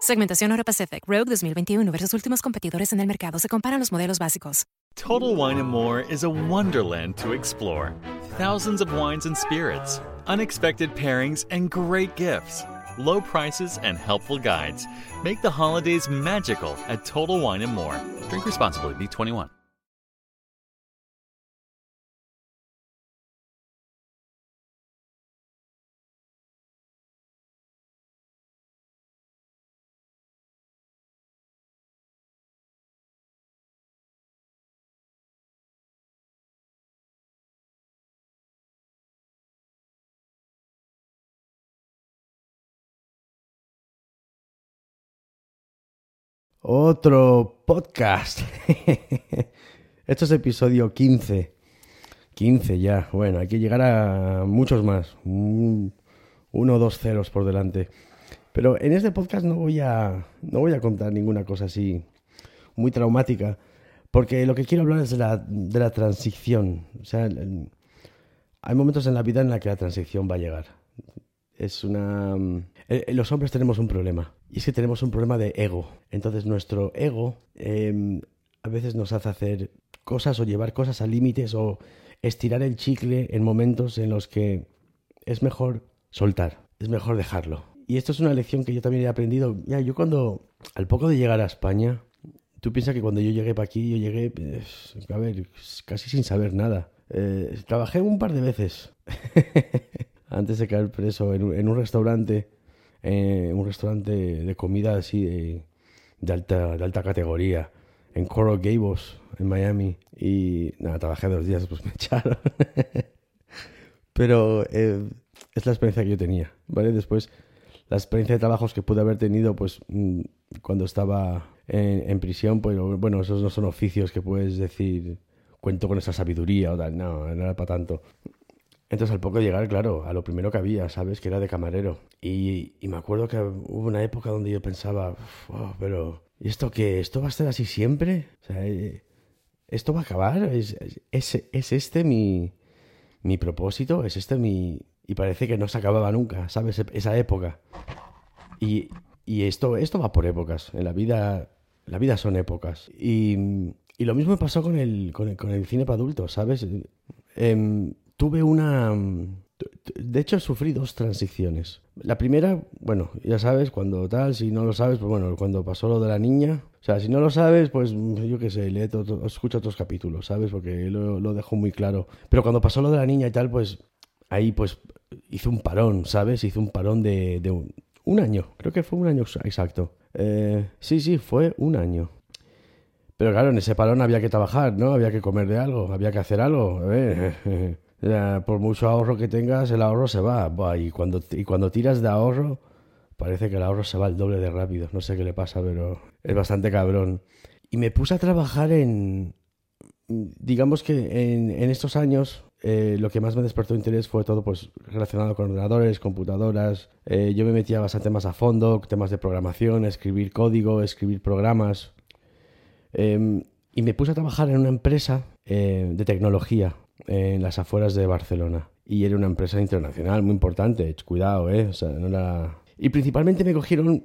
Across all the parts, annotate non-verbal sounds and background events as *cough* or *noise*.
Segmentación Euro Pacific Rogue 2021 versus últimos competidores en el mercado. Se comparan los modelos básicos. Total Wine and More is a wonderland to explore. Thousands of wines and spirits, unexpected pairings, and great gifts. Low prices and helpful guides make the holidays magical at Total Wine and More. Drink responsibly, B21. Otro podcast. *laughs* Esto es episodio 15. 15 ya. Bueno, hay que llegar a muchos más. Un- uno o dos ceros por delante. Pero en este podcast no voy a, no voy a contar ninguna cosa así muy traumática. Porque lo que quiero hablar es de la, de la transición. O sea, hay momentos en la vida en la que la transición va a llegar. Es una... eh, los hombres tenemos un problema. Y es que tenemos un problema de ego. Entonces nuestro ego eh, a veces nos hace hacer cosas o llevar cosas a límites o estirar el chicle en momentos en los que es mejor soltar, es mejor dejarlo. Y esto es una lección que yo también he aprendido. Ya, yo cuando, al poco de llegar a España, tú piensas que cuando yo llegué para aquí, yo llegué, pues, a ver, casi sin saber nada. Eh, trabajé un par de veces *laughs* antes de caer preso en un restaurante, eh, un restaurante de comida así de, de alta, de alta categoría, en Coral Gables, en Miami. Y nada, trabajé dos días, pues me *laughs* echaron. Pero eh, es la experiencia que yo tenía, ¿vale? Después, la experiencia de trabajos que pude haber tenido, pues mm, cuando estaba en, en prisión, pues bueno, esos no son oficios que puedes decir, cuento con esa sabiduría o tal, no, no era para tanto. Entonces al poco llegar, claro, a lo primero que había, ¿sabes? Que era de camarero. Y, me acuerdo que hubo una época donde yo pensaba, "Uf, oh, pero ¿y esto qué? ¿Esto va a ser así siempre? Eh, ¿esto va a acabar? ¿Es, es, es este mi, propósito? ¿Es este mi...? Y parece que no se acababa nunca, ¿sabes? Esa época. Y, esto, va por épocas. En la vida, la vida son épocas. Y, lo mismo me pasó con el, con el, con el cine para adultos, ¿sabes? Em, tuve una... De hecho, sufrí dos transiciones. La primera, bueno, ya sabes, cuando tal, si no lo sabes, pues bueno, cuando pasó lo de la niña. O sea, si no lo sabes, pues yo qué sé, lee to- to- escucha otros capítulos, ¿sabes? Porque lo, lo dejo muy claro. Pero cuando pasó lo de la niña y tal, pues ahí pues hice un parón, ¿sabes? Hice un parón de, de un, un año. Creo que fue un año exacto. Eh, sí, sí, fue un año. Pero claro, en ese parón había que trabajar, ¿no? Había que comer de algo, había que hacer algo. A ver, *laughs* ya, por mucho ahorro que tengas, el ahorro se va. Y, cuando, y cuando tiras de ahorro, parece que el ahorro se va el doble de rápido. No sé qué le pasa, pero es bastante cabrón. Y me puse a trabajar en... Digamos que en, en estos años eh, lo que más me despertó interés fue todo pues relacionado con ordenadores, computadoras. Eh, yo me metía bastante más a fondo, temas de programación, escribir código, escribir programas. Em, y me puse a trabajar en una empresa eh, de tecnología en las afueras de Barcelona. Y era una empresa internacional muy importante, cuidado, ¿eh? Y principalmente me cogieron,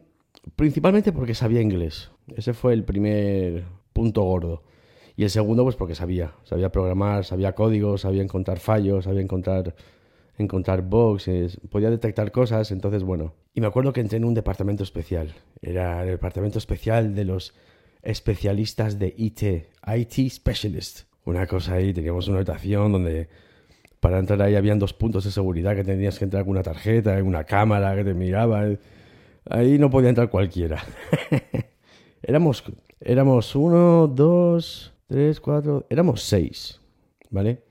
principalmente porque sabía inglés. Ese fue el primer punto gordo. Y el segundo, pues porque sabía, sabía programar, sabía códigos, sabía encontrar fallos, sabía encontrar, encontrar bugs, podía detectar cosas, entonces bueno. Y me acuerdo que entré en un departamento especial. Era el departamento especial de los especialistas de IT, IT Specialist. Una cosa ahí, teníamos una habitación donde para entrar ahí habían dos puntos de seguridad que tenías que entrar con una tarjeta, una cámara que te miraba. Ahí no podía entrar cualquiera. *laughs* éramos, éramos uno, dos, tres, cuatro, éramos seis, ¿vale?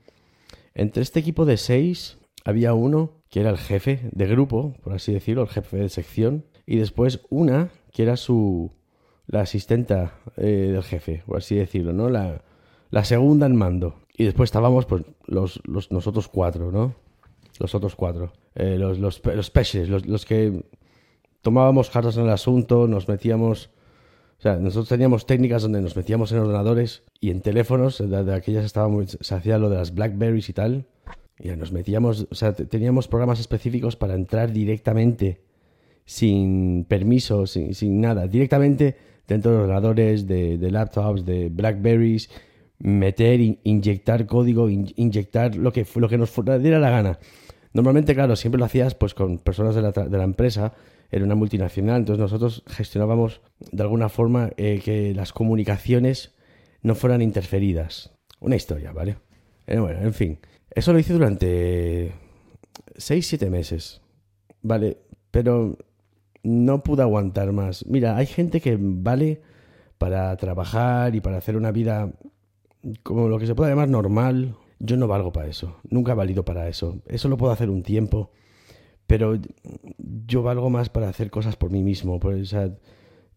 Entre este equipo de seis había uno que era el jefe de grupo, por así decirlo, el jefe de sección, y después una que era su, la asistenta eh, del jefe, por así decirlo, ¿no? La, la segunda en mando. Y después estábamos, pues, los, los nosotros cuatro, ¿no? Los otros cuatro. Eh, los, los, los peces, los, los, que tomábamos cartas en el asunto, nos metíamos... O sea, nosotros teníamos técnicas donde nos metíamos en ordenadores y en teléfonos, de, aquellas estábamos, se hacía lo de las Blackberries y tal. Y nos metíamos, o sea, teníamos programas específicos para entrar directamente, sin permiso, sin, sin nada, directamente dentro de ordenadores, de, de laptops, de Blackberries, meter, inyectar código, inyectar lo que, lo que nos diera la gana. Normalmente, claro, siempre lo hacías pues con personas de la, de la empresa, era una multinacional, entonces nosotros gestionábamos de alguna forma eh, que las comunicaciones no fueran interferidas. Una historia, ¿vale? Eh, bueno, en fin, eso lo hice durante 6-7 meses, ¿vale? Pero no pude aguantar más. Mira, hay gente que vale para trabajar y para hacer una vida como lo que se puede llamar normal. Yo no valgo para eso. Nunca he valido para eso. Eso lo puedo hacer un tiempo. Pero yo valgo más para hacer cosas por mí mismo. Por,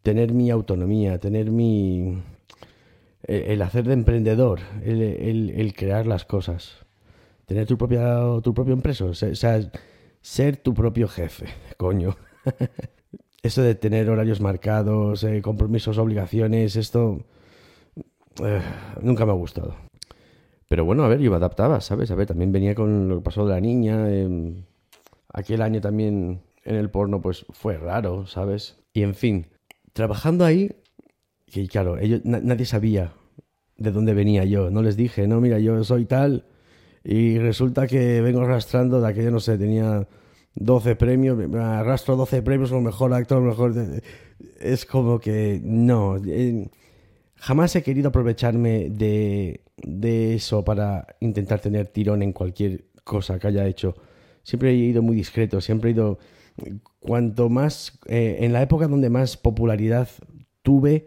tener mi autonomía, tener mi... El, hacer de emprendedor, el, el, crear las cosas. Tener tu, propia, tu propio empresa. O sea, ser tu propio jefe. *laughs* Coño. *laughs* Eso de tener horarios marcados, eh, compromisos, obligaciones, esto eh, nunca me ha gustado. Pero bueno, a ver, yo me adaptaba, ¿sabes? A ver, también venía con lo que pasó de la niña. Em, aquel año también en el porno, pues fue raro, ¿sabes? Y en fin, trabajando ahí, que claro, ellos, nadie sabía de dónde venía yo. No les dije, no, mira, yo soy tal. Y resulta que vengo arrastrando de aquello, no sé, tenía 12 premios, arrastro 12 premios como mejor actor, mejor... Es como que no, jamás he querido aprovecharme de, de eso para intentar tener tirón en cualquier cosa que haya hecho. Siempre he ido muy discreto, siempre he ido... Cuanto más, eh, en la época donde más popularidad tuve,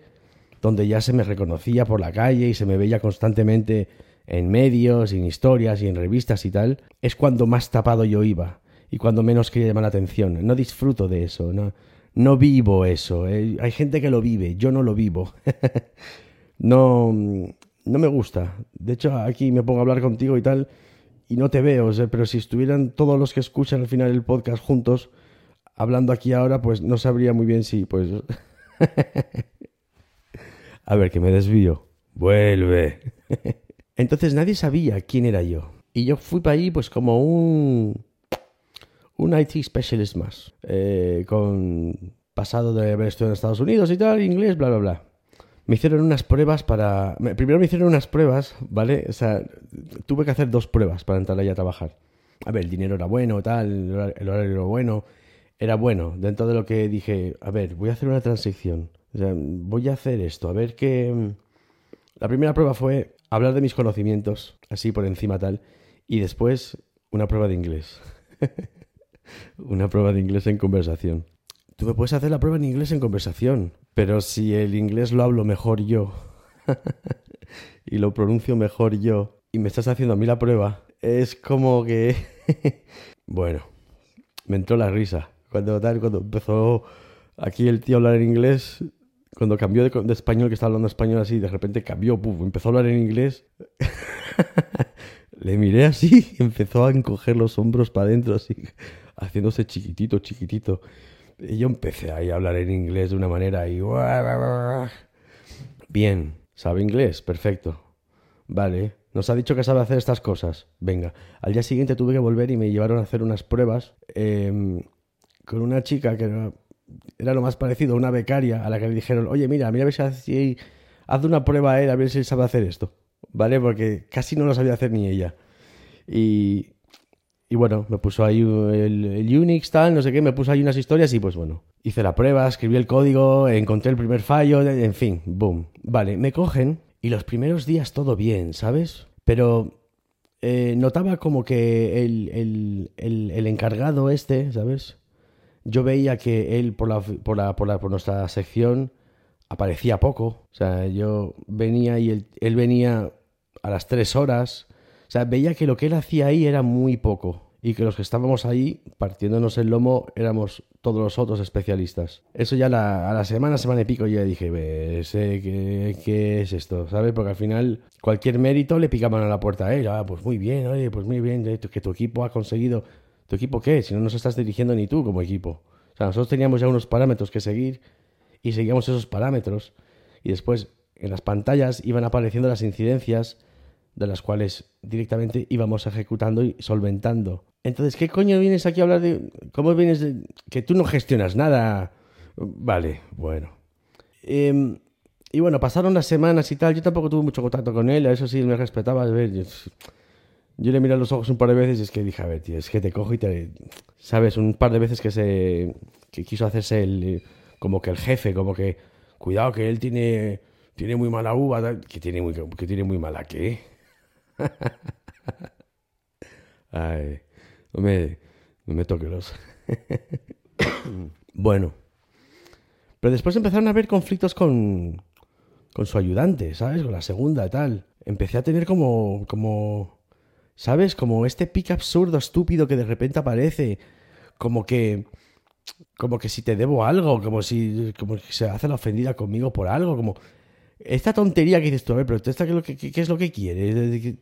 donde ya se me reconocía por la calle y se me veía constantemente en medios, en historias y en revistas y tal, es cuando más tapado yo iba y cuando menos quería llamar la atención. No disfruto de eso, no, no vivo eso. Eh. Hay gente que lo vive, yo no lo vivo. *laughs* no, no me gusta. De hecho, aquí me pongo a hablar contigo y tal y no te veo, pero si estuvieran todos los que escuchan al final el podcast juntos, hablando aquí ahora, pues no sabría muy bien si, pues... *laughs* a ver, que me desvío. Vuelve. *laughs* Entonces nadie sabía quién era yo. Y yo fui para allí pues como un un IT specialist más, eh, con pasado de haber estudiado en Estados Unidos y tal, inglés, bla, bla, bla. Me hicieron unas pruebas para... Primero me hicieron unas pruebas, ¿vale? O sea, tuve que hacer dos pruebas para entrar ahí a trabajar. A ver, el dinero era bueno, tal, el horario era bueno. Era bueno, dentro de lo que dije, a ver, voy a hacer una transición. O sea, voy a hacer esto, a ver qué... La primera prueba fue hablar de mis conocimientos, así por encima tal, y después una prueba de inglés. *laughs* una prueba de inglés en conversación. Tú me puedes hacer la prueba en inglés en conversación, pero si el inglés lo hablo mejor yo *laughs* y lo pronuncio mejor yo y me estás haciendo a mí la prueba, es como que... *laughs* bueno, me entró la risa. Cuando, tal, cuando empezó aquí el tío a hablar en inglés, cuando cambió de, español, que estaba hablando español así, de repente cambió, empezó a hablar en inglés. *laughs* Le miré así y empezó a encoger los hombros para adentro, así, haciéndose chiquitito, chiquitito. Y yo empecé ahí a hablar en inglés de una manera y... Bien, ¿Sabe inglés? Perfecto. Vale, nos ha dicho que sabe hacer estas cosas. Venga, al día siguiente tuve que volver y me llevaron a hacer unas pruebas em, con una chica que era, lo más parecido a una becaria a la que le dijeron, oye, mira, mira a ver si haz una prueba a él, a ver si sabe hacer esto. ¿Vale? Porque casi no lo sabía hacer ni ella. Y, y bueno, me puso ahí el, Unix, tal, no sé qué, me puso ahí unas historias y pues bueno, hice la prueba, escribí el código, encontré el primer fallo, en fin, boom. Vale, me cogen y los primeros días todo bien, ¿sabes? Pero eh, notaba como que el, el, encargado este, ¿sabes? Yo veía que él por, la, por, la, por, la, por nuestra sección aparecía poco. O sea, yo venía y él, él venía a las tres horas. Sea, veía que lo que él hacía ahí era muy poco y que los que estábamos ahí partiéndonos el lomo éramos todos los otros especialistas. Eso ya a la semana, semana y pico ya dije, ¿qué, ¿qué, es esto? ¿Sabes? Porque al final cualquier mérito le picaban a la puerta a él. Ah, pues muy bien, oye, pues muy bien, que tu equipo ha conseguido... ¿Tu equipo qué? Si no nos estás dirigiendo ni tú como equipo. O sea, nosotros teníamos ya unos parámetros que seguir y seguíamos esos parámetros y después en las pantallas iban apareciendo las incidencias de las cuales directamente íbamos ejecutando y solventando. Entonces, ¿qué coño vienes aquí a hablar de... ¿Cómo vienes que tú no gestionas nada? Vale, bueno. Em, y bueno, pasaron las semanas y tal. Yo tampoco tuve mucho contacto con él, a eso sí me respetaba. A ver, yo, le miré a los ojos un par de veces y es que dije, a ver, tío, es que te cojo y te... ¿Sabes? Un par de veces que se... que quiso hacerse el... como que el jefe, como que... Cuidado que él tiene... tiene muy mala uva, que tiene muy, que tiene muy mala qué. *laughs* Ay, no me, no me toque los. *coughs* bueno. Pero después empezaron a haber conflictos con, con su ayudante, ¿sabes? Con la segunda y tal. Empecé a tener como, como, ¿sabes? Como este pic absurdo, estúpido que de repente aparece. Como que, como que si te debo algo, como si, como que se hace la ofendida conmigo por algo, como, esta tontería que dices tú, a ver, pero ¿esta qué, es lo que, qué, es lo que quiere?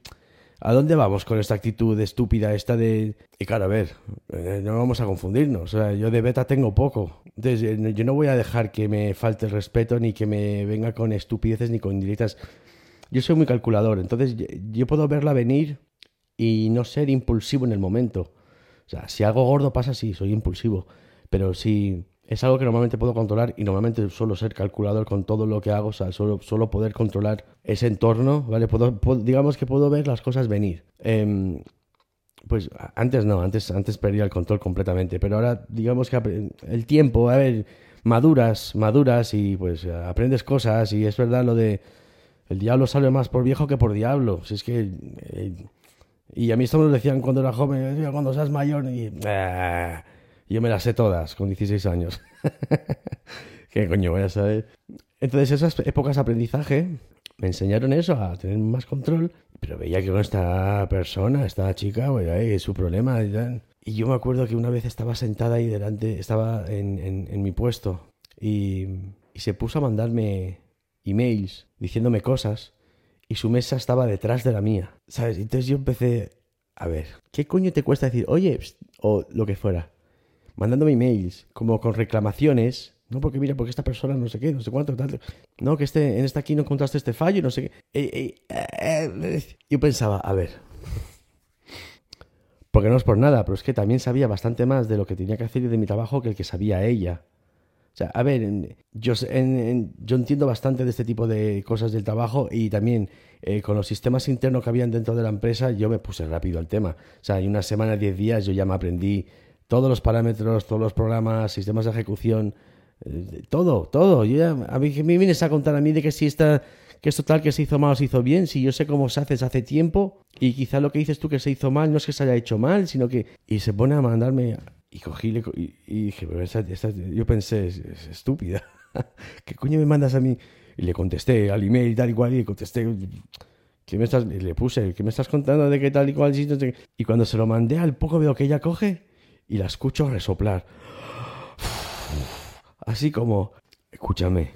¿A dónde vamos con esta actitud estúpida esta de... Y claro, a ver, eh, no vamos a confundirnos. O sea, yo de beta tengo poco. Entonces, eh, yo no voy a dejar que me falte el respeto ni que me venga con estupideces ni con indirectas. Yo soy muy calculador, entonces yo puedo verla venir y no ser impulsivo en el momento. O sea, si algo gordo pasa, sí, soy impulsivo. Pero si es algo que normalmente puedo controlar y normalmente suelo ser calculador con todo lo que hago, o sea, solo, poder controlar ese entorno, ¿vale? Puedo, digamos que puedo ver las cosas venir. Em, pues antes no, antes, antes perdía el control completamente, pero ahora digamos que el tiempo, a ver, maduras, maduras y pues aprendes cosas y es verdad lo de el diablo sale más por viejo que por diablo, si es que... Eh, y a mí esto me lo decían cuando era joven, cuando seas mayor. Ah, yo me las sé todas con 16 años. *laughs* ¿Qué coño voy a saber? Entonces esas épocas de aprendizaje me enseñaron eso, a tener más control, pero veía que con esta persona, esta chica, es su problema y tal. Y yo me acuerdo que una vez estaba sentada ahí delante, estaba en, en, mi puesto y, y se puso a mandarme emails diciéndome cosas y su mesa estaba detrás de la mía, ¿sabes? Entonces yo empecé, a ver, ¿qué coño te cuesta decir, oye, o lo que fuera? Mandándome emails, como con reclamaciones. No, porque mira, porque esta persona no sé qué, no sé cuánto, tal. No, que este, en esta aquí no encontraste este fallo, no sé qué. Eh, eh, eh, yo pensaba, a ver. Porque no es por nada, pero es que también sabía bastante más de lo que tenía que hacer y de mi trabajo que el que sabía ella. O sea, a ver, yo, yo entiendo bastante de este tipo de cosas del trabajo y también con los sistemas internos que habían dentro de la empresa, yo me puse rápido al tema. O sea, en una semana, diez días, yo ya me aprendí todos los parámetros, todos los programas, sistemas de ejecución, eh, todo, todo. Yo a mí me vienes a contar a mí de que si está, que esto tal que se hizo mal o se hizo bien, si yo sé cómo se hace desde hace tiempo y quizá lo que dices tú que se hizo mal no es que se haya hecho mal, sino que y se pone a mandarme y cogí y, y dije, pero yo pensé, es, estúpida. *laughs* ¿Qué coño me mandas a mí? Y le contesté al email tal y cual y le contesté ¿Qué me estás, le puse, ¿qué me estás contando de qué tal y cual? Y cuando se lo mandé, al poco veo que ella coge y la escucho resoplar. Así como, escúchame.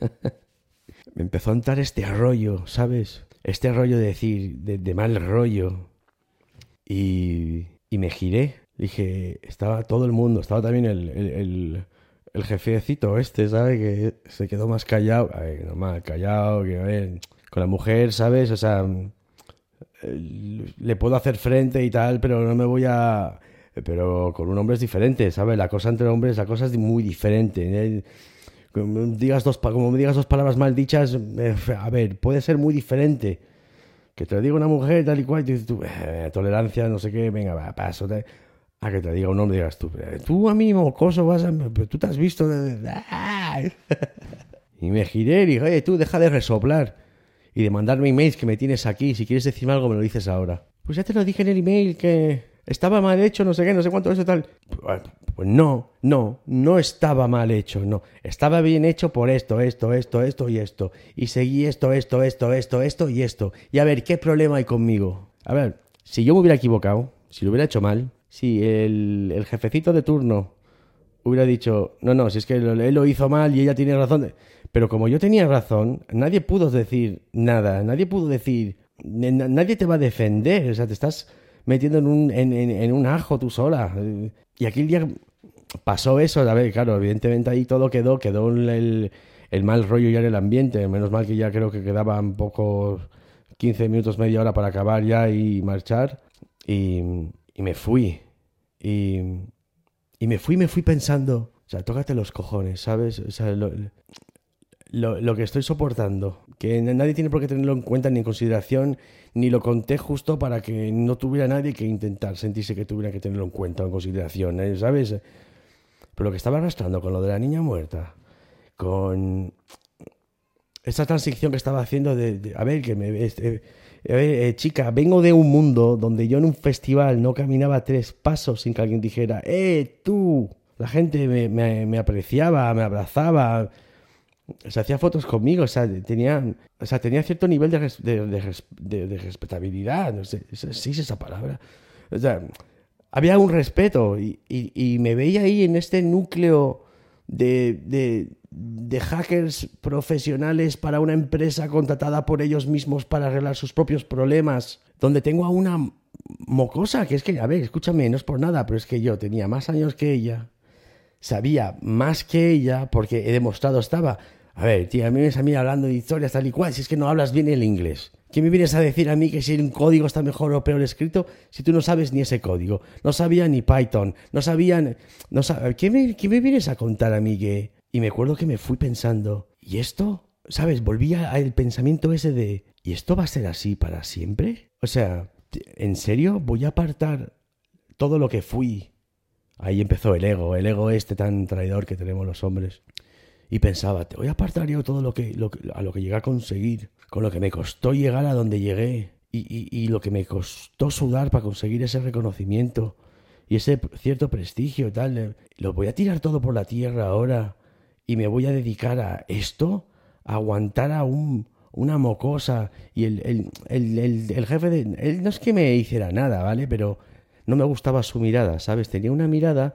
*laughs* Me empezó a entrar este arroyo, ¿sabes? Este arroyo de decir, de, mal rollo. Y, y me giré. Dije, estaba todo el mundo, estaba también el, el jefecito este, ¿sabes? Que se quedó más callado. A ver, no más callado, que ver, con la mujer, ¿sabes? O sea, eh, le puedo hacer frente y tal, pero no me voy a... Pero con un hombre es diferente, ¿sabes? La cosa entre hombres, la cosa es muy diferente. ¿eh? Digas dos, como me digas dos palabras mal dichas, eh, a ver, puede ser muy diferente. Que te lo diga una mujer tal y cual, y dices tú, eh, tolerancia, no sé qué, venga, va, paso. Te... A que te diga un hombre, digas tú, eh, tú a mí, mocoso, vas a... Tú te has visto... *laughs* Y me giré y dije, oye, tú deja de resoplar y de mandarme emails que me tienes aquí. Si quieres decirme algo, me lo dices ahora. Pues ya te lo dije en el email que estaba mal hecho, no sé qué, no sé cuánto, eso tal. Pues no, no, no estaba mal hecho, no. Estaba bien hecho por esto, esto, esto, esto y esto. Y seguí esto, esto, esto, esto, esto y esto. Y a ver, ¿qué problema hay conmigo? A ver, si yo me hubiera equivocado, si lo hubiera hecho mal, si el, el jefecito de turno hubiera dicho, no, no, si es que él lo hizo mal y ella tiene razón. Pero como yo tenía razón, nadie pudo decir nada, nadie pudo decir, nadie te va a defender, o sea, te estás metiendo en un, en, en, un ajo tú sola. Y aquí el día pasó eso, a ver, claro, evidentemente ahí todo quedó, quedó el, el mal rollo ya en el ambiente, menos mal que ya creo que quedaban pocos 15 minutos, media hora para acabar ya y marchar. Y, y me fui. Y, y me fui, me fui pensando, o sea, tócate los cojones, ¿sabes? O sea, lo, lo, que estoy soportando, que nadie tiene por qué tenerlo en cuenta ni en consideración, ni lo conté justo para que no tuviera nadie que intentar sentirse que tuviera que tenerlo en cuenta o en consideración, ¿eh? ¿sabes? Pero lo que estaba arrastrando con lo de la niña muerta, con esta transición que estaba haciendo de, a ver, que me... Este, eh, chica, vengo de un mundo donde yo en un festival no caminaba tres pasos sin que alguien dijera, ¡eh, tú! La gente me, apreciaba, me abrazaba, se hacía fotos conmigo, o sea, tenía, o sea, tenía cierto nivel de, de, respetabilidad, no sé, sí es esa palabra. O sea, había un respeto y, y, me veía ahí en este núcleo de, de hackers profesionales para una empresa contratada por ellos mismos para arreglar sus propios problemas, donde tengo a una mocosa, que es que, a ver, escúchame, no es por nada, pero es que yo tenía más años que ella, sabía más que ella, porque he demostrado, estaba, a ver, tía, a mí me vienes a mí hablando de historias tal y cual, si es que no hablas bien el inglés. ¿Qué me vienes a decir a mí que si un código está mejor o peor escrito si tú no sabes ni ese código? No sabía ni Python, no sabían... No ¿Qué, me, ¿Qué me vienes a contar a mí que, y me acuerdo que me fui pensando, ¿y esto? ¿Sabes? Volvía al pensamiento ese de, ¿y esto va a ser así para siempre? O sea, ¿en serio voy a apartar todo lo que fui? Ahí empezó el ego, el ego este tan traidor que tenemos los hombres. Y pensaba, te voy a apartar yo todo lo que, a lo que llegué a conseguir, con lo que me costó llegar a donde llegué, y, y lo que me costó sudar para conseguir ese reconocimiento y ese cierto prestigio y tal. Lo voy a tirar todo por la tierra ahora y me voy a dedicar a esto, aguantar a un, una mocosa y el, el, el, el, jefe de... Él no es que me hiciera nada, ¿vale? Pero no me gustaba su mirada, ¿sabes? Tenía una mirada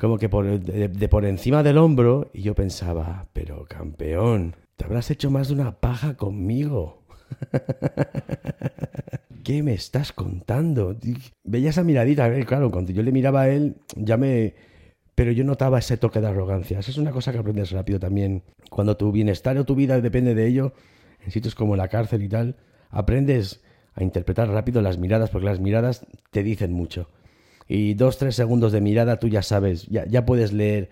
como que por, de, por encima del hombro y yo pensaba, pero campeón, te habrás hecho más de una paja conmigo. *laughs* ¿Qué me estás contando? Veía esa miradita, claro, cuando yo le miraba a él, ya me, pero yo notaba ese toque de arrogancia. Esa es una cosa que aprendes rápido también. Cuando tu bienestar o tu vida depende de ello, en sitios como la cárcel y tal, aprendes a interpretar rápido las miradas, porque las miradas te dicen mucho. Y dos, tres segundos de mirada tú ya sabes, ya, ya puedes leer.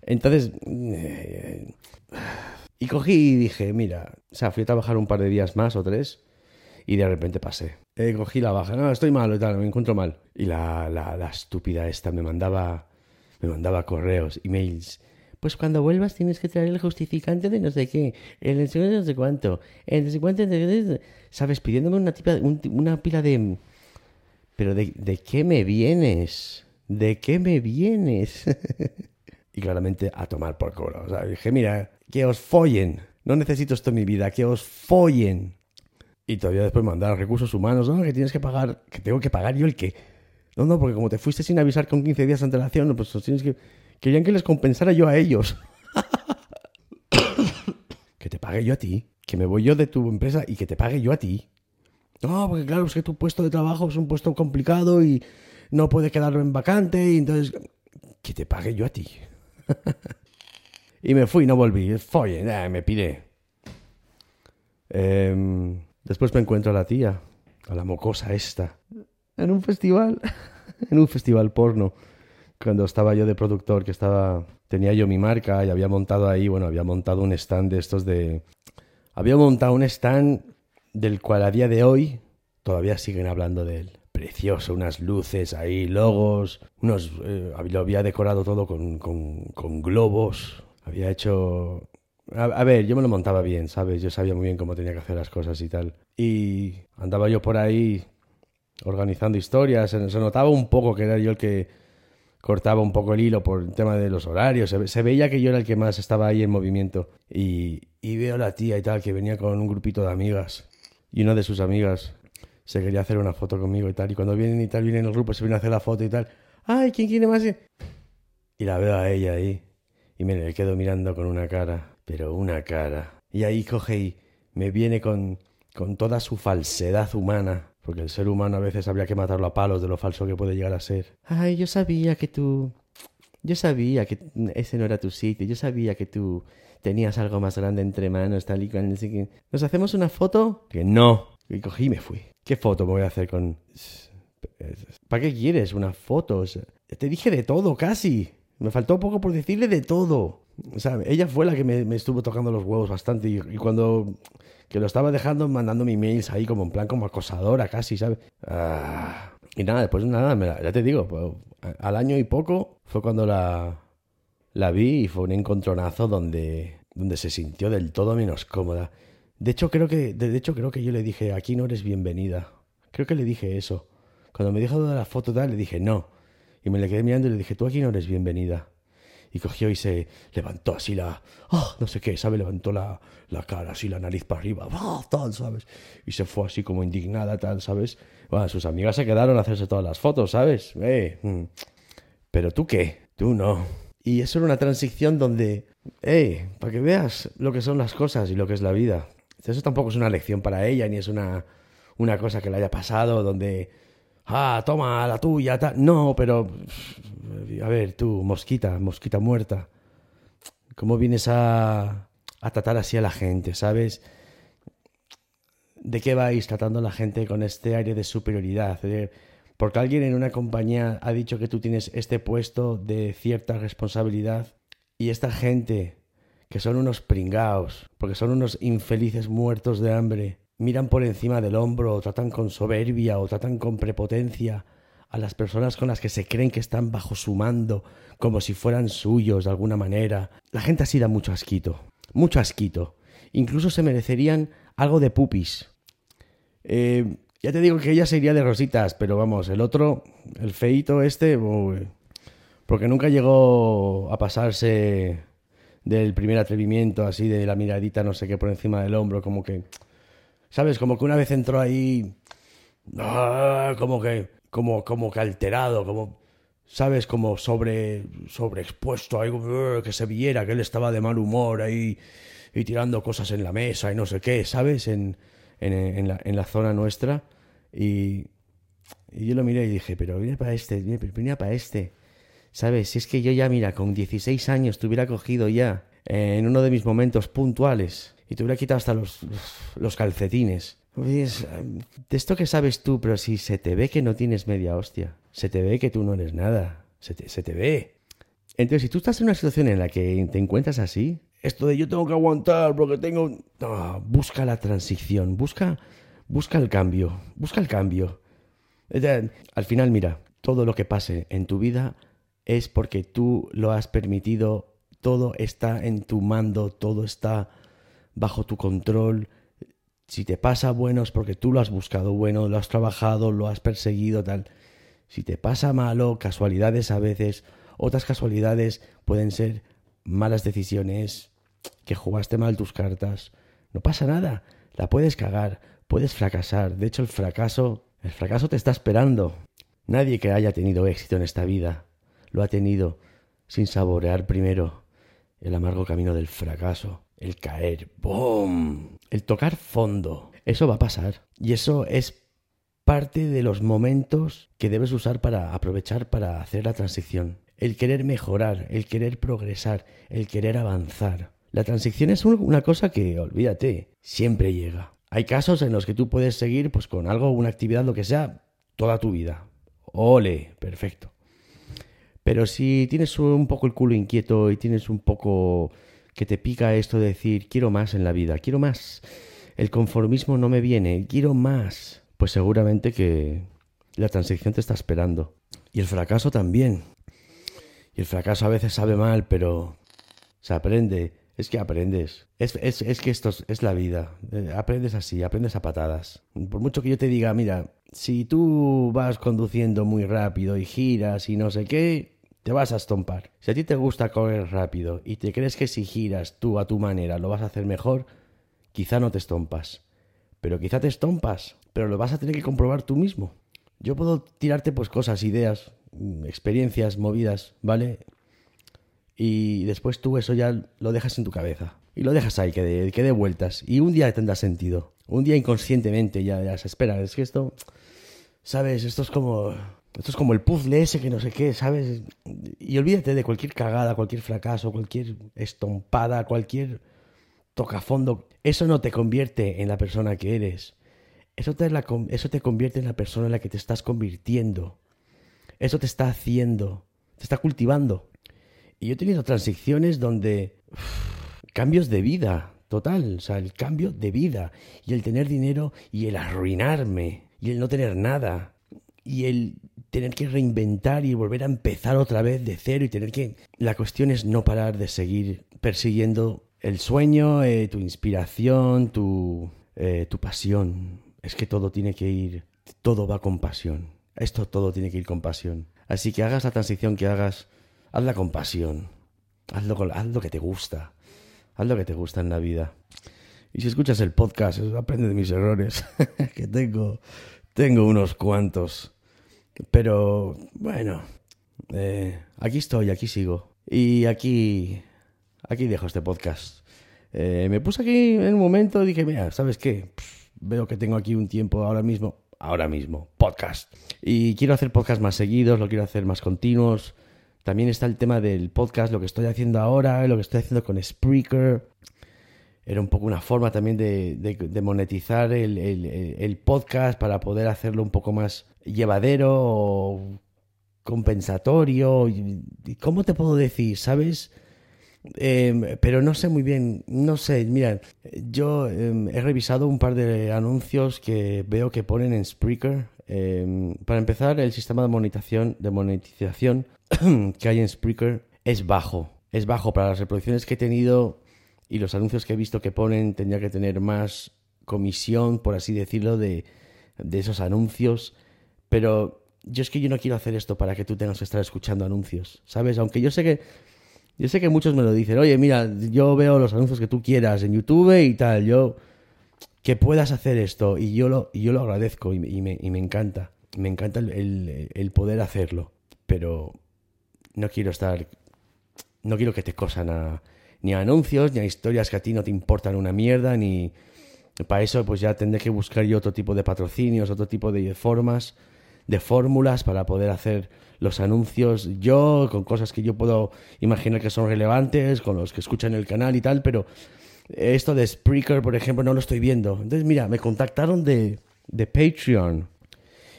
Entonces... Eh, y cogí y dije, mira, o sea, fui a trabajar un par de días más o tres y de repente pasé. Eh, cogí la baja, no, estoy mal y tal, me encuentro mal. Y la, la, la estúpida esta me mandaba me mandaba correos, emails. Pues cuando vuelvas tienes que traer el justificante de no sé qué, el de no sé cuánto, el no sé cuánto, ¿sabes? Pidiéndome una pila de... Pero de, qué me vienes? ¿De qué me vienes? *laughs* y claramente a tomar por culo. O sea, dije, mira, que os follen. No necesito esto en mi vida, que os follen. Y todavía después mandar recursos humanos, ¿no? Que tienes que pagar, que tengo que pagar yo el que no, no, porque como te fuiste sin avisar con 15 días de antelación, pues tienes que... Querían que les compensara yo a ellos. *coughs* que te pague yo a ti. Que me voy yo de tu empresa y que te pague yo a ti. No, porque claro, es que tu puesto de trabajo es un puesto complicado y no puede quedarlo en vacante y entonces... Que te pague yo a ti. *laughs* Y me fui, no volví. Folle, me piré. Em, después me encuentro a la tía, a la mocosa esta, en un festival, *laughs* en un festival porno. Cuando estaba yo de productor, que estaba, tenía yo mi marca y había montado ahí, bueno, había montado un stand de estos de... Había montado un stand del cual a día de hoy todavía siguen hablando de él. Precioso, unas luces ahí, logos, unos... Eh, lo había decorado todo con, con globos, había hecho a, ver, yo me lo montaba bien, ¿sabes? Yo sabía muy bien cómo tenía que hacer las cosas y tal. Y andaba yo por ahí organizando historias. Se, notaba un poco que era yo el que cortaba un poco el hilo por el tema de los horarios. Se, veía que yo era el que más estaba ahí en movimiento. Y, y veo a la tía y tal, que venía con un grupito de amigas. Y una de sus amigas se quería hacer una foto conmigo y tal. Y cuando vienen y tal, vienen el grupo, se viene a hacer la foto y tal. ¡Ay, ¿quién quiere más? Y la veo a ella ahí. Y me le quedo mirando con una cara pero una cara. Y ahí coge y me viene con, con toda su falsedad humana, porque el ser humano a veces habría que matarlo a palos de lo falso que puede llegar a ser. Ay, yo sabía que tú... Yo sabía que ese no era tu sitio, yo sabía que tú tenías algo más grande entre manos, tal y cual. ¿Nos hacemos una foto? Que no. Y cogí y me fui. ¿Qué foto me voy a hacer con...? ¿Para qué quieres una foto? te dije de todo, casi. Me faltó poco por decirle de todo. O sea, ella fue la que me, estuvo tocando los huevos bastante y, cuando que lo estaba dejando mandando mis mails ahí como en plan como acosadora casi, ¿sabes? Ah, y nada, después nada, ya te digo, pues, al año y poco fue cuando la, la vi y fue un encontronazo donde, donde se sintió del todo menos cómoda. De hecho, creo que, de hecho, creo que yo le dije, aquí no eres bienvenida. Creo que le dije eso. Cuando me dijo de la foto tal, le dije, no. Y me le quedé mirando y le dije, tú aquí no eres bienvenida y cogió y se levantó así la, oh, no sé qué, ¿sabes? Levantó la, la cara así, la nariz para arriba, oh, tal, ¿sabes? Y se fue así como indignada, tal, ¿sabes? Bueno, sus amigas se quedaron a hacerse todas las fotos, ¿sabes? Eh, mm. Pero tú qué, tú no. Y eso era una transición donde, eh, para que veas lo que son las cosas y lo que es la vida. Eso tampoco es una lección para ella, ni es una, una cosa que le haya pasado donde ah, toma la tuya, No, pero, a ver, tú, mosquita, mosquita muerta, ¿cómo vienes a, a tratar así a la gente, sabes? ¿De qué vais tratando a la gente con este aire de superioridad? Porque alguien en una compañía ha dicho que tú tienes este puesto de cierta responsabilidad y esta gente, que son unos pringaos, porque son unos infelices muertos de hambre, miran por encima del hombro o tratan con soberbia o tratan con prepotencia a las personas con las que se creen que están bajo su mando, como si fueran suyos de alguna manera. La gente así da mucho asquito, mucho asquito. Incluso se merecerían algo de pupis. Eh, ya te digo que ella sería de rositas, pero vamos, el otro, el feito este, porque nunca llegó a pasarse del primer atrevimiento, así de la miradita, no sé qué, por encima del hombro, como que ¿Sabes? Como que una vez entró ahí. Ah, como que. Como, como que alterado, como. ¿Sabes? Como sobre. sobreexpuesto, ahí, uh, que se viera que él estaba de mal humor ahí. Y tirando cosas en la mesa y no sé qué, ¿sabes? En, en, la, zona nuestra. Y, yo lo miré y dije, pero viene para este, viene para este. ¿Sabes? Si es que yo ya, mira, con 16 años te hubiera cogido ya en uno de mis momentos puntuales y te hubiera quitado hasta los, los, calcetines. Pues, de esto que sabes tú, pero si se te ve que no tienes media hostia, se te ve que tú no eres nada, se te, se te ve. Entonces, si tú estás en una situación en la que te encuentras así, esto de yo tengo que aguantar porque tengo... busca la transición, busca, busca el cambio, busca el cambio. Al final, mira, todo lo que pase en tu vida es porque tú lo has permitido, todo está en tu mando, todo está bajo tu control. Si te pasa bueno es porque tú lo has buscado bueno, lo has trabajado, lo has perseguido, tal. Si te pasa malo, casualidades a veces, otras casualidades pueden ser malas decisiones, que jugaste mal tus cartas. No pasa nada, la puedes cagar, puedes fracasar. De hecho, el fracaso, el fracaso te está esperando. Nadie que haya tenido éxito en esta vida lo ha tenido sin saborear primero el amargo camino del fracaso el caer, ¡boom! El tocar fondo. Eso va a pasar. Y eso es parte de los momentos que debes usar para aprovechar para hacer la transición. el querer mejorar, el querer progresar, el querer avanzar. La transición es una cosa que, olvídate, siempre llega. Hay casos en los que tú puedes seguir pues con algo, una actividad, lo que sea, toda tu vida. Ole, perfecto. Pero si tienes un poco el culo inquieto y tienes un poco que te pica esto de decir quiero más en la vida, quiero más, el conformismo no me viene, quiero más, pues seguramente que la transición te está esperando. Y el fracaso también. Y el fracaso a veces sabe mal, pero se aprende. Es que aprendes. Es, es, que esto es, la vida. Eh, aprendes así, aprendes a patadas. Por mucho que yo te diga, mira, si tú vas conduciendo muy rápido y giras y no sé qué, te vas a estompar. Si a ti te gusta correr rápido y te crees que si giras tú a tu manera lo vas a hacer mejor, quizá no te estompas. Pero quizá te estompas, pero lo vas a tener que comprobar tú mismo. Yo puedo tirarte pues cosas, ideas, mm, experiencias, movidas, ¿vale? Y después tú eso ya lo dejas en tu cabeza. Y lo dejas ahí, que dé, que vueltas. Y un día tendrá sentido. Un día inconscientemente ya, ya se espera. Es que esto, ¿sabes? Esto es como... Esto es como el puzzle ese que no sé qué, ¿sabes? Y olvídate de cualquier cagada, cualquier fracaso, cualquier estompada, cualquier tocafondo. Eso no te convierte en la persona que eres. Eso te, eso te convierte en la persona en la que te estás convirtiendo. Eso te está haciendo, te está cultivando. Y yo he tenido transiciones donde... cambios de vida, total, o sea, el cambio de vida. Y el tener dinero y el arruinarme. Y el no tener nada. Y el tener que reinventar y volver a empezar otra vez de cero y tener que... La cuestión es no parar de seguir persiguiendo el sueño, eh, tu inspiración, tu, eh, tu pasión, es que todo tiene que ir, todo va con pasión. Esto todo tiene que ir con pasión. Así que hagas la transición que hagas, hazla con pasión. Hazlo, haz lo que te gusta. Haz lo que te gusta en la vida. Y si escuchas el podcast, aprende de mis errores, *laughs* que tengo, tengo unos cuantos. Pero bueno, eh, aquí estoy, aquí sigo. Y aquí, aquí dejo este podcast. Eh, me puse aquí en un momento y dije, mira, ¿sabes qué? veo que tengo aquí un tiempo ahora mismo, ahora mismo, podcast. Y quiero hacer podcast más seguidos, lo quiero hacer más continuos. También está el tema del podcast, lo que estoy haciendo ahora, lo que estoy haciendo con Spreaker. Era un poco una forma también de, monetizar el, podcast para poder hacerlo un poco más llevadero o compensatorio. ¿Cómo te puedo decir? ¿Sabes? Em, pero no sé muy bien, no sé, mira, yo em, he revisado un par de anuncios que veo que ponen en Spreaker. Em, para empezar, el sistema de monetización, de monetización *clears throat* que hay en Spreaker es bajo. Es bajo para las reproducciones que he tenido y los anuncios que he visto que ponen, tendría que tener más comisión, por así decirlo, de, de esos anuncios. Pero yo es que yo no quiero hacer esto para que tú tengas que estar escuchando anuncios, ¿sabes? Aunque yo sé que yo sé que muchos me lo dicen, oye, mira, yo veo los anuncios que tú quieras en YouTube y tal, yo que puedas hacer esto y yo lo, y yo lo agradezco y, me, y me encanta, me encanta el, el, poder hacerlo, pero no quiero estar, no quiero que te cosan a, ni a anuncios, ni a historias que a ti no te importan una mierda, ni para eso pues ya tendré que buscar yo otro tipo de patrocinios, otro tipo de formas, de fórmulas para poder hacer los anuncios yo, con cosas que yo puedo imaginar que son relevantes, con los que escuchan el canal y tal, pero esto de Spreaker, por ejemplo, no lo estoy viendo. Entonces, mira, me contactaron de, de Patreon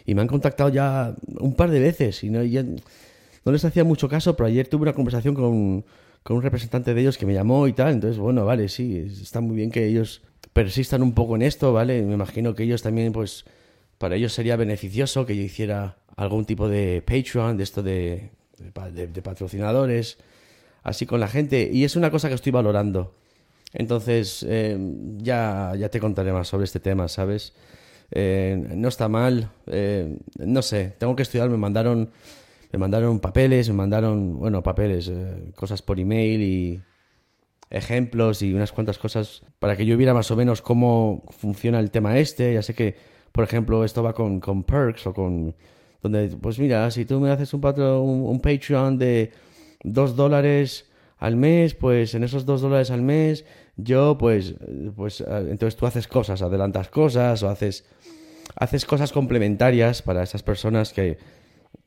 y me han contactado ya un par de veces y no, les hacía mucho caso, pero ayer tuve una conversación con, con un representante de ellos que me llamó y tal. Entonces, bueno, vale, sí, está muy bien que ellos persistan un poco en esto, ¿vale? Me imagino que ellos también, pues, para ellos sería beneficioso que yo hiciera algún tipo de Patreon, de esto de, de, patrocinadores, así con la gente. Y es una cosa que estoy valorando. Entonces, eh, ya, ya te contaré más sobre este tema, ¿sabes? Eh, no está mal, eh, no sé, tengo que estudiar, me mandaron, me mandaron papeles, me mandaron, bueno, papeles, cosas por email y ejemplos y unas cuantas cosas para que yo viera más o menos cómo funciona el tema este. Ya sé que, por ejemplo, esto va con, con perks o con donde, pues mira, si tú me haces un, un, Patreon de dos dólares al mes, pues en esos dos dólares al mes, yo pues, pues entonces tú haces cosas, adelantas cosas o haces, haces cosas complementarias para esas personas que,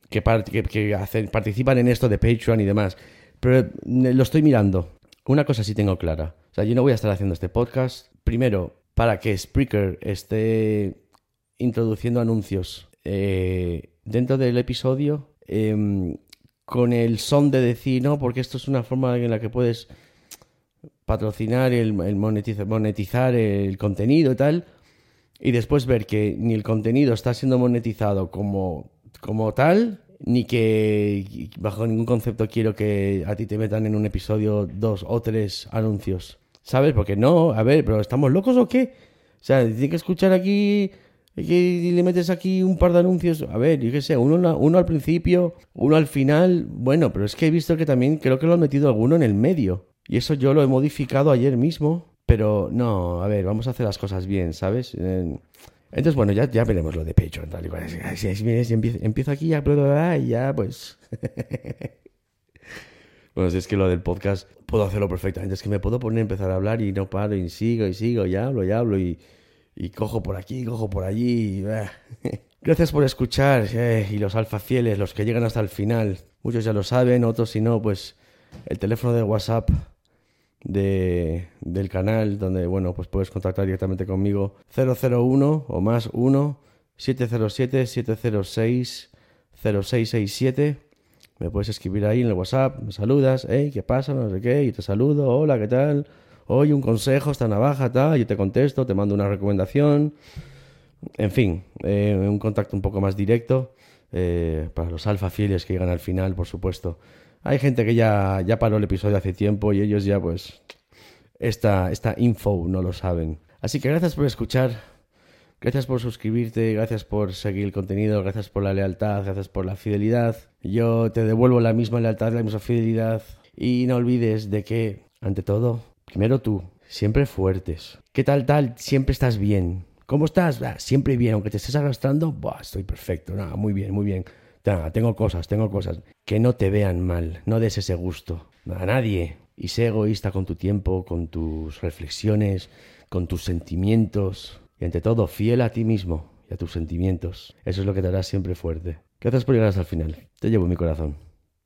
que, que, hacen, participan en esto de Patreon y demás. Pero eh, lo estoy mirando. Una cosa sí tengo clara. O sea, yo no voy a estar haciendo este podcast. Primero, para que Spreaker esté introduciendo anuncios eh, dentro del episodio em, con el son de decir, no, porque esto es una forma en la que puedes patrocinar, el, monetizar, el contenido y tal, y después ver que ni el contenido está siendo monetizado como, como tal, ni que bajo ningún concepto quiero que a ti te metan en un episodio dos o tres anuncios. ¿Sabes? Porque no, a ver, pero ¿estamos locos o qué? O sea, tiene que escuchar aquí y le metes aquí un par de anuncios. A ver, yo qué sé, uno, uno al principio, uno al final. Bueno, pero es que he visto que también creo que lo han metido alguno en el medio. Y eso yo lo he modificado ayer mismo. Pero no, a ver, vamos a hacer las cosas bien, ¿sabes? Entonces, bueno, ya, ya veremos lo de Patreon. Tal y Si, si, empiezo, aquí ya, ya, pues. *laughs* bueno, si es que lo del podcast puedo hacerlo perfectamente. Es que me puedo poner a empezar a hablar y no paro y sigo y sigo y hablo y hablo y cojo por aquí, cojo por allí. *laughs* Gracias por escuchar eh, y los alfa fieles, los que llegan hasta el final. Muchos ya lo saben, otros si no, pues el teléfono de WhatsApp de, del canal, donde, bueno, pues puedes contactar directamente conmigo, 001 o más 1 707 706 0667. Me puedes escribir ahí en el WhatsApp, me saludas, hey, ¿qué pasa? No sé qué, y te saludo, hola, ¿qué tal? Oye, un consejo, esta navaja, tal, yo te contesto, te mando una recomendación. En fin, eh, un contacto un poco más directo eh, para los alfa fieles que llegan al final, por supuesto. Hay gente que ya, ya paró el episodio hace tiempo y ellos ya pues esta, esta info no lo saben. Así que gracias por escuchar, gracias por suscribirte, gracias por seguir el contenido, gracias por la lealtad, gracias por la fidelidad. Yo te devuelvo la misma lealtad, la misma fidelidad y no olvides de que, ante todo, primero tú, siempre fuertes. ¿Qué tal tal? Siempre estás bien. ¿Cómo estás? siempre bien, aunque te estés arrastrando, estoy perfecto. Nada, muy bien, muy bien tengo cosas, tengo cosas. Que no te vean mal, no des ese gusto a nadie. Y sé egoísta con tu tiempo, con tus reflexiones, con tus sentimientos. Y ante todo, fiel a ti mismo y a tus sentimientos. Eso es lo que te hará siempre fuerte. Gracias por llegar hasta el final. Te llevo mi corazón.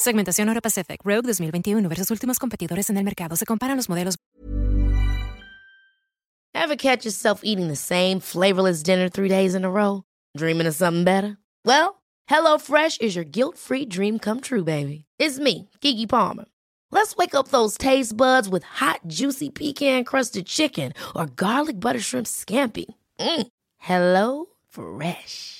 Segmentación Euro Pacific Rogue 2021 versus últimos competidores en el mercado. Se comparan los modelos. Ever catch yourself eating the same flavorless dinner three days in a row? Dreaming of something better? Well, HelloFresh is your guilt-free dream come true, baby. It's me, Kiki Palmer. Let's wake up those taste buds with hot, juicy pecan-crusted chicken or garlic butter shrimp scampi. Mm. Hello Fresh.